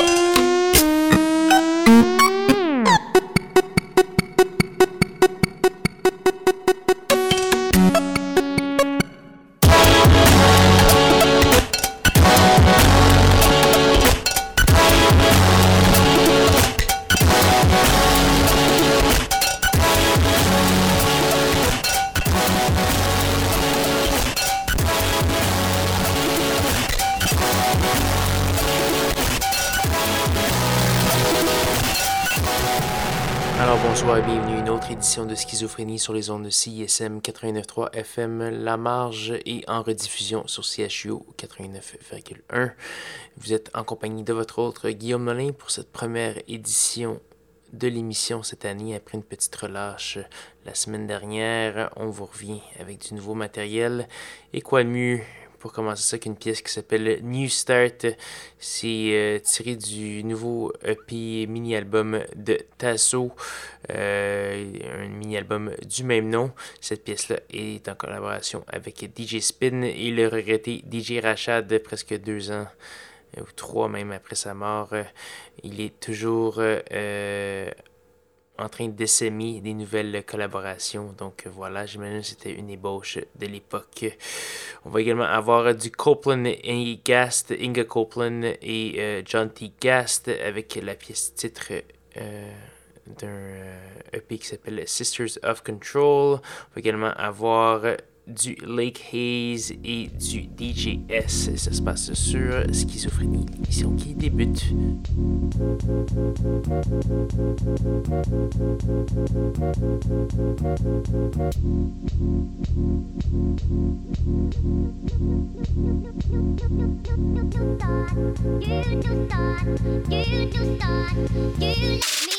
de Schizophrénie sur les ondes de CISM 89.3 FM La Marge et en rediffusion sur CHU 89.1. Vous êtes en compagnie de votre autre Guillaume Nolin pour cette première édition de l'émission cette année après une petite relâche la semaine dernière. On vous revient avec du nouveau matériel. Et quoi de mieux pour commencer ça qu'une pièce qui s'appelle New Start. C'est euh, tiré du nouveau EP mini-album de Tasso, euh, un mini-album du même nom. Cette pièce-là est en collaboration avec DJ Spin et le regretté DJ Rachad, presque deux ans ou trois même après sa mort. Il est toujours euh, en train d'essaimer des nouvelles collaborations. Donc voilà, j'imagine que c'était une ébauche de l'époque. On va également avoir du Copeland et Gast, Inga Copeland et euh, John T. Gast avec la pièce titre euh, d'un EP euh, e qui s'appelle Sisters of Control. On va également avoir du Lake Hayes et du DJS. Ça se passe sur Schizophrénie, l'émission qui débute. You do start, you do start, you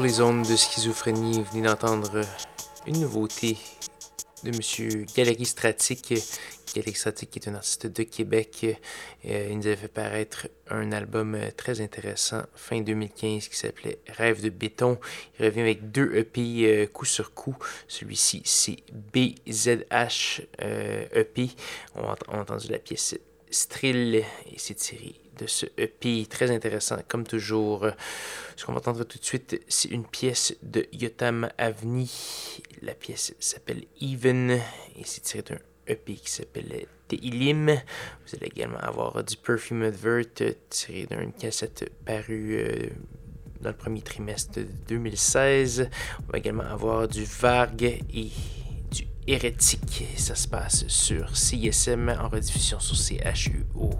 les ondes de schizophrénie, vous venez d'entendre une nouveauté de Monsieur Galerie Stratic. Galerie Stratic est un artiste de Québec. Euh, il nous avait fait paraître un album très intéressant fin 2015 qui s'appelait Rêve de béton. Il revient avec deux EP euh, coup sur coup. Celui-ci, c'est BZH euh, EP. A, on a entendu la pièce Strill et c'est tiré de ce EP très intéressant, comme toujours. Ce qu'on va entendre tout de suite, c'est une pièce de Yotam Avni. La pièce s'appelle Even et c'est tiré d'un EP qui s'appelle Teilim. Vous allez également avoir du Perfume Advert tiré d'une cassette parue euh, dans le premier trimestre de 2016. On va également avoir du Varg et du Hérétique. Ça se passe sur CSM en rediffusion sur CHUO.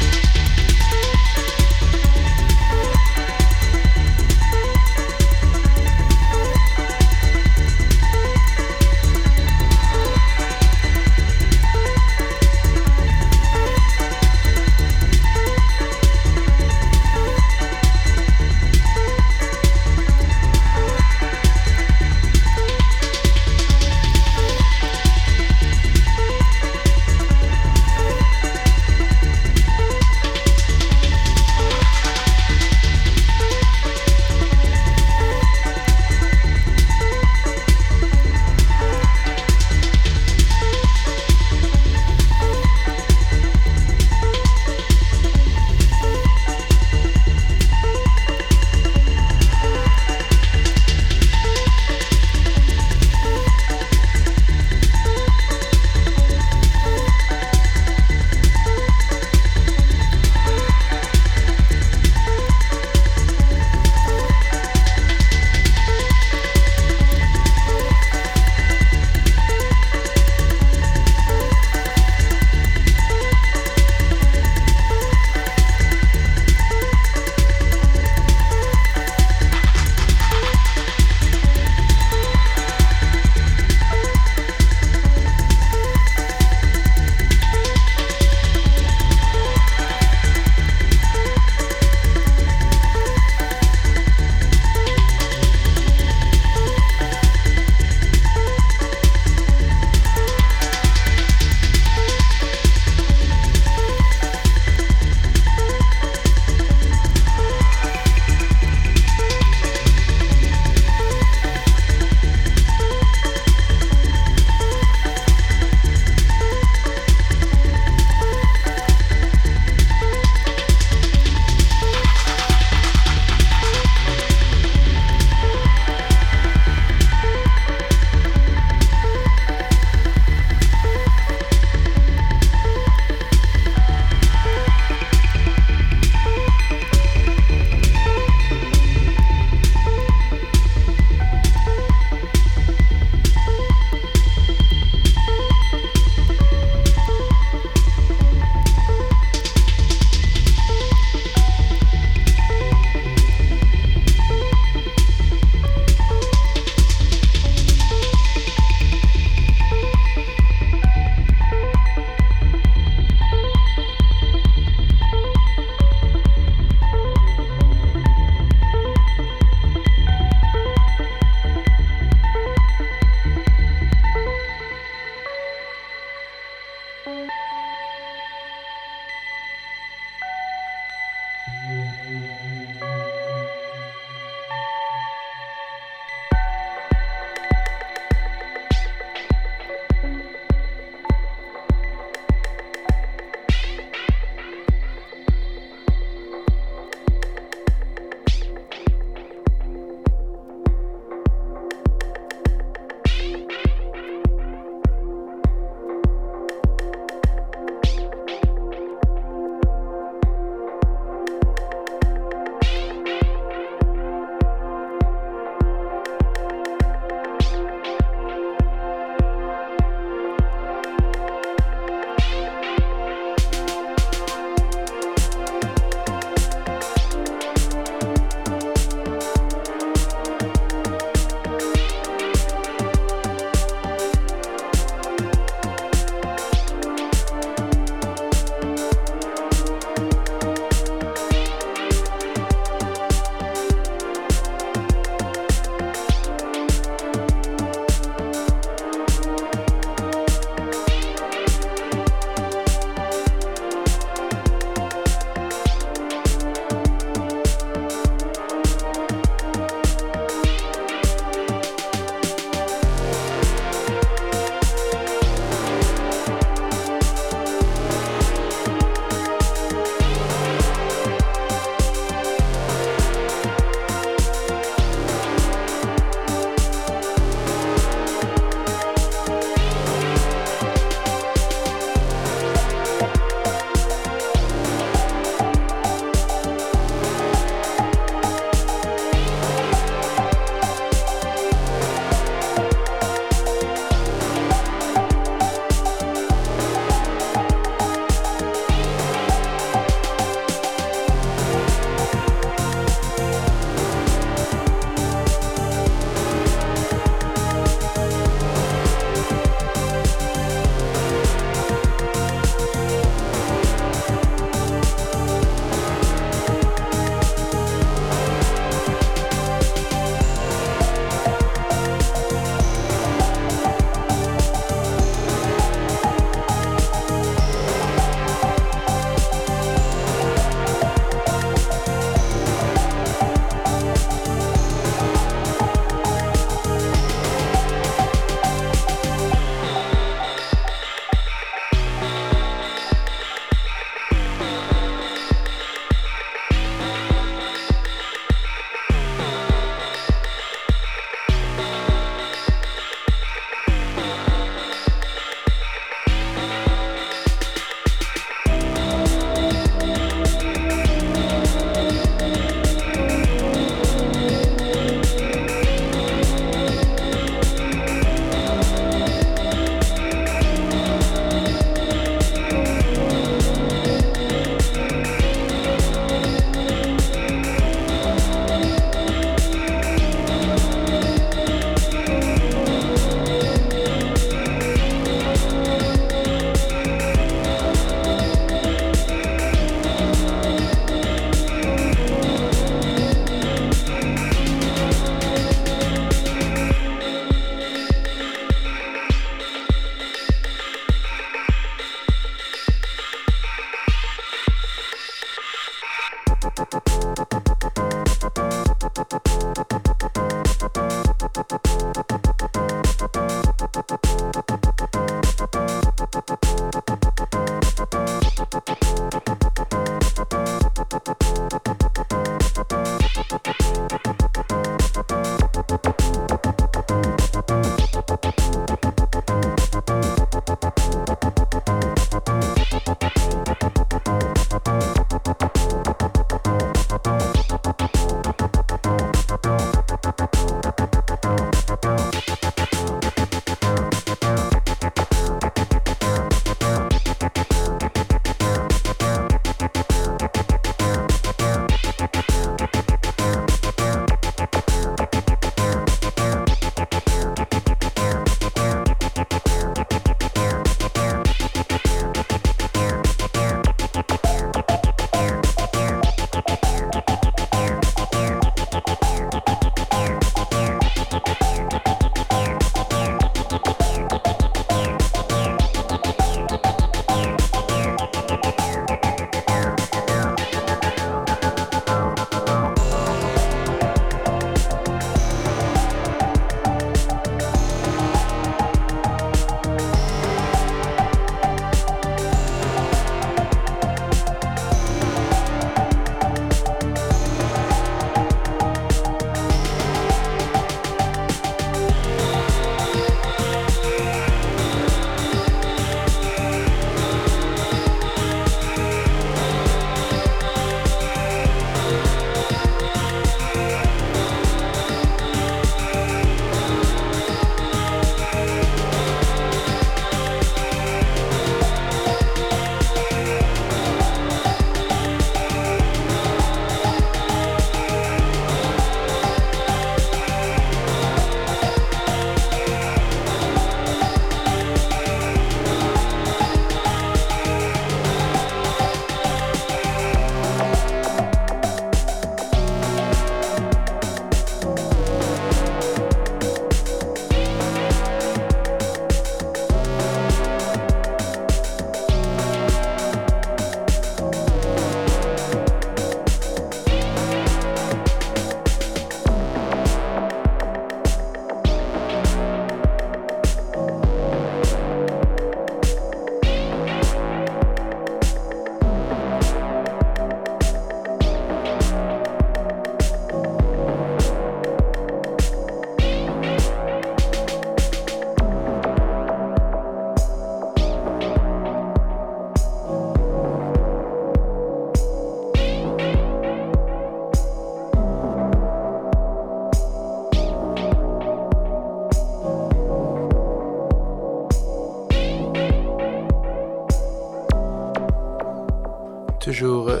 Toujours euh,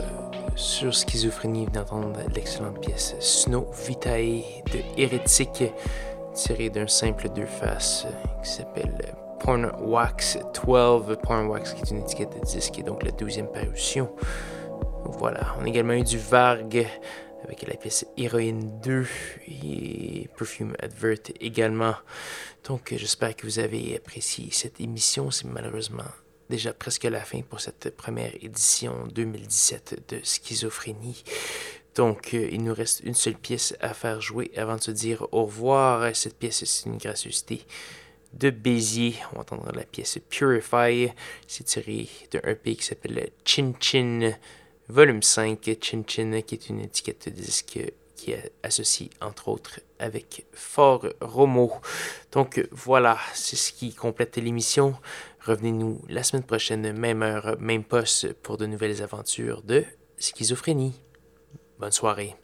sur Schizophrénie, d'entendre l'excellente pièce Snow Vitae de Hérétique, tirée d'un simple deux faces euh, qui s'appelle Porn Wax 12. Porn Wax qui est une étiquette de disque et donc la deuxième parution. Voilà, on a également eu du Varg avec la pièce Héroïne 2 et Perfume Advert également. Donc j'espère que vous avez apprécié cette émission. C'est malheureusement déjà presque la fin pour cette première édition 2017 de Schizophrénie. Donc, euh, il nous reste une seule pièce à faire jouer avant de se dire au revoir. Cette pièce, c'est une gracieuseté de Béziers. On va entendre la pièce Purify. C'est tiré d'un EP qui s'appelle Chin Chin, volume 5. Chin Chin, qui est une étiquette de disque qui est associée, entre autres, avec Fort Romo. Donc, voilà, c'est ce qui complète l'émission. Revenez-nous la semaine prochaine, même heure, même poste, pour de nouvelles aventures de schizophrénie. Bonne soirée.